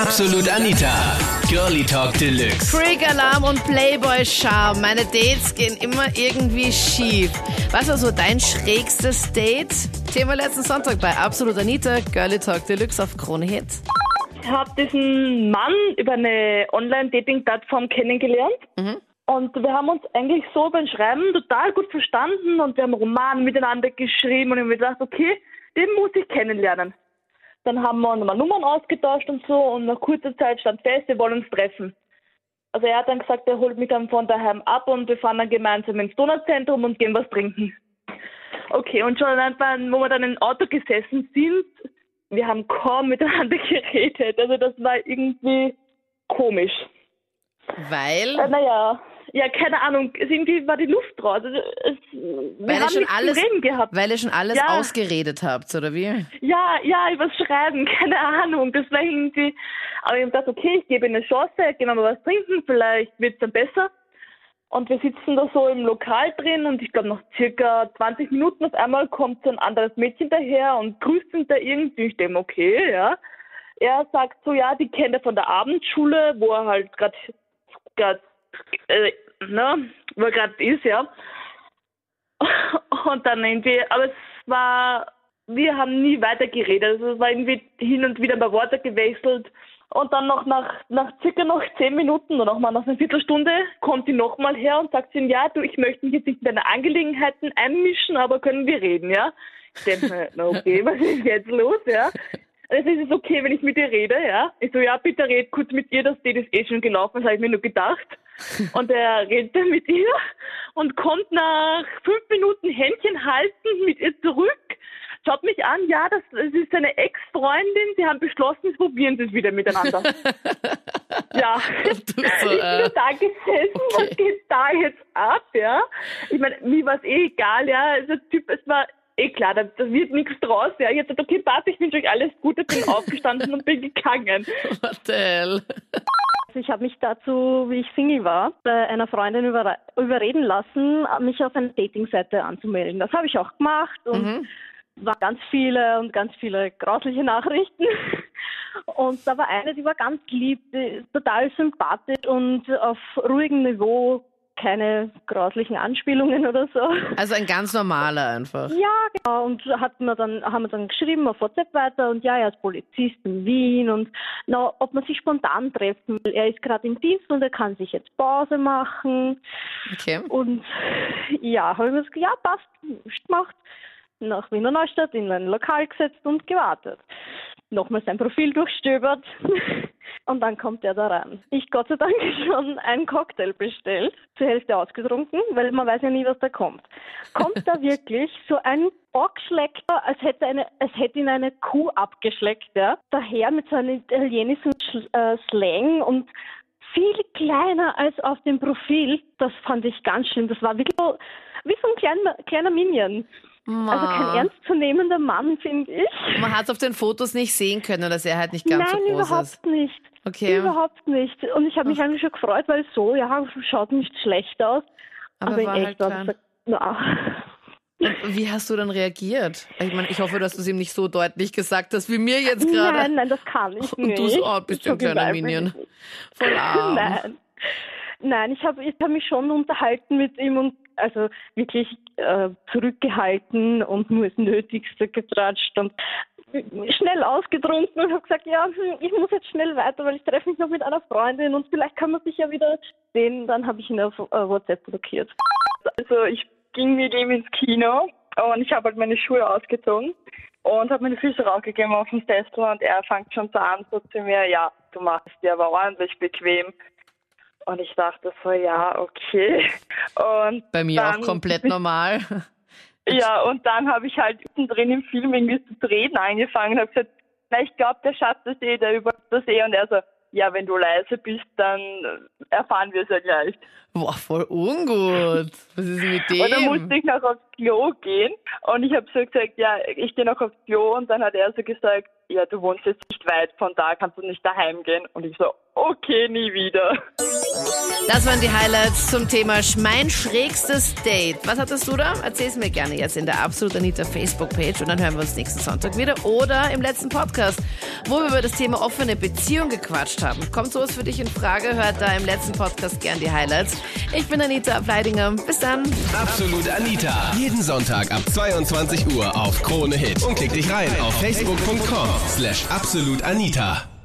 Absolut Anita. Girlie Talk Deluxe. Freak Alarm und Playboy Charme. Meine Dates gehen immer irgendwie schief. Was war so dein schrägstes Date? Thema letzten Sonntag bei Absolut Anita, Girlie Talk Deluxe auf Krone Hit. Ich habe diesen Mann über eine Online-Dating-Plattform kennengelernt. Und wir haben uns eigentlich so beim Schreiben total gut verstanden und wir haben Roman miteinander geschrieben und ich habe mir gedacht, okay, den muss ich kennenlernen. Dann haben wir nochmal Nummern ausgetauscht und so und nach kurzer Zeit stand fest, wir wollen uns treffen. Also er hat dann gesagt, er holt mich dann von daheim ab und wir fahren dann gemeinsam ins Donauzentrum und gehen was trinken. Okay, und schon einfach, wo wir dann im Auto gesessen sind, wir haben kaum miteinander geredet. Also das war irgendwie komisch. Weil, Äh, naja, ja, keine Ahnung, es irgendwie war die Luft raus. Also, es, weil ihr schon alles, weil ihr schon alles Ja. ausgeredet habt, oder wie? Ja, ja, übers Schreiben, keine Ahnung. Das war irgendwie, aber ich habe gedacht, okay, ich gebe eine Chance, gehen wir mal was trinken, vielleicht wird es dann besser. Und wir sitzen da so im Lokal drin und ich glaube nach circa 20 Minuten auf einmal kommt so ein anderes Mädchen daher und grüßt ihn da irgendwie. Ich denke, okay, ja. Er sagt so, ja, die kennt er von der Abendschule, wo er halt gerade, äh, ne, wo er gerade ist, ja. Und dann irgendwie, aber es war, wir haben nie weiter geredet. Also es war irgendwie hin und wieder bei Worte gewechselt. Und dann noch nach, nach circa noch zehn Minuten oder noch mal nach einer Viertelstunde kommt sie nochmal her und sagt ihm, ja, du, ich möchte mich jetzt nicht in deine Angelegenheiten einmischen, aber können wir reden, ja? Ich denke mir, na okay, was ist jetzt los, ja? Also ist es okay, wenn ich mit dir rede, ja? Ich so, ja, bitte red kurz mit ihr, das Date ist eh schon gelaufen, das habe ich mir nur gedacht. Und er redet dann mit ihr und kommt nach fünf Minuten Händchen haltend mit ihr zurück, schaut mich an, ja, das, das ist seine Ex-Freundin, sie haben beschlossen, sie probieren es wieder miteinander. ja, Du ich so, bin äh, da gesessen, was okay. geht da jetzt ab, ja? Ich meine, mir war es eh egal, ja, also Typ, es war eh klar, da, da wird nichts draus, ja. Ich hab gesagt, okay, Papa, ich wünsche euch alles Gute, bin aufgestanden und bin gegangen. what the hell? Also ich habe mich dazu, wie ich Single war, bei einer Freundin über, überreden lassen, mich auf eine Datingseite anzumelden. Das habe ich auch gemacht und Mhm. waren ganz viele und ganz viele grausliche Nachrichten. Und da war eine, die war ganz lieb, total sympathisch und auf ruhigem Niveau, keine grauslichen Anspielungen oder so. Also ein ganz normaler einfach. Ja, genau. Und hat mir dann, haben wir dann geschrieben auf WhatsApp weiter und ja, er ist Polizist in Wien und na, ob man sich spontan treffen will. Er ist gerade im Dienst und er kann sich jetzt Pause machen. Okay. Und ja, habe ich mir gesagt, ja, passt, gemacht. Nach Wiener Neustadt in ein Lokal gesetzt und gewartet. Nochmal sein Profil durchstöbert und dann kommt er da rein. Ich Gott sei Dank schon einen Cocktail bestellt, zur Hälfte ausgetrunken, weil man weiß ja nie, was da kommt. Kommt da wirklich so ein Bockschlecker, als hätte, eine, als hätte ihn eine Kuh abgeschleckt, ja? Daher mit so einem italienischen Sch- äh, Slang und viel kleiner als auf dem Profil. Das fand ich ganz schlimm. Das war wirklich so, wie so ein kleiner, kleiner Minion. Also kein ernstzunehmender Mann, finde ich. Man hat es auf den Fotos nicht sehen können, dass er halt nicht ganz Nein, so groß überhaupt ist. nicht. Okay. Überhaupt nicht. Und ich habe mich eigentlich schon gefreut, weil so, ja, schaut nicht schlecht aus. Aber Aber, war in halt echt war klein. das, na. Und wie hast du dann reagiert? Ich meine, ich hoffe, dass du es ihm nicht so deutlich gesagt hast wie mir jetzt gerade. Nein, nein, das kann ich Und nicht. du so, oh, bist du ein kleiner Minion. Voll arm. Nein. Nein, ich habe ich hab mich schon unterhalten mit ihm und also wirklich äh, zurückgehalten und nur das Nötigste getratscht und schnell ausgetrunken und habe gesagt, ja, hm, ich muss jetzt schnell weiter, weil ich treffe mich noch mit einer Freundin und vielleicht kann man sich ja wieder sehen. Dann habe ich ihn auf äh, WhatsApp blockiert. Also ich ging mit ihm ins Kino und ich habe halt meine Schuhe ausgezogen und habe meine Füße raufgegeben auf den Sessel und er fängt schon so an, so zu mir, ja, du machst dir aber ordentlich bequem. Und ich dachte so, ja, okay. Und Bei mir dann, auch komplett normal. Ja, und dann habe ich halt drin im Film irgendwie zu reden angefangen und habe gesagt, na, ich glaube, der Schatz das eh, der über das eh. Und er so, ja, wenn du leise bist, dann erfahren wir es ja gleich. Boah, voll ungut. Was ist mit Und dann dem? musste ich noch aufs Klo gehen. Und ich habe so gesagt, ja, ich gehe noch aufs Klo. Und dann hat er so gesagt, ja, du wohnst jetzt nicht weit von da, kannst du nicht daheim gehen. Und ich so, okay, nie wieder. Das waren die Highlights zum Thema mein schrägstes Date. Was hattest du da? Erzähl's mir gerne jetzt in der Absolut Anita Facebook-Page und dann hören wir uns nächsten Sonntag wieder oder im letzten Podcast, wo wir über das Thema offene Beziehung gequatscht haben. Kommt sowas für dich in Frage? Hört da im letzten Podcast gern die Highlights. Ich bin Anita Ableidinger. Bis dann. Absolut Anita. Jeden Sonntag ab 22 Uhr auf Krone Hit. Und klick dich rein auf facebook.com slash absolutanita.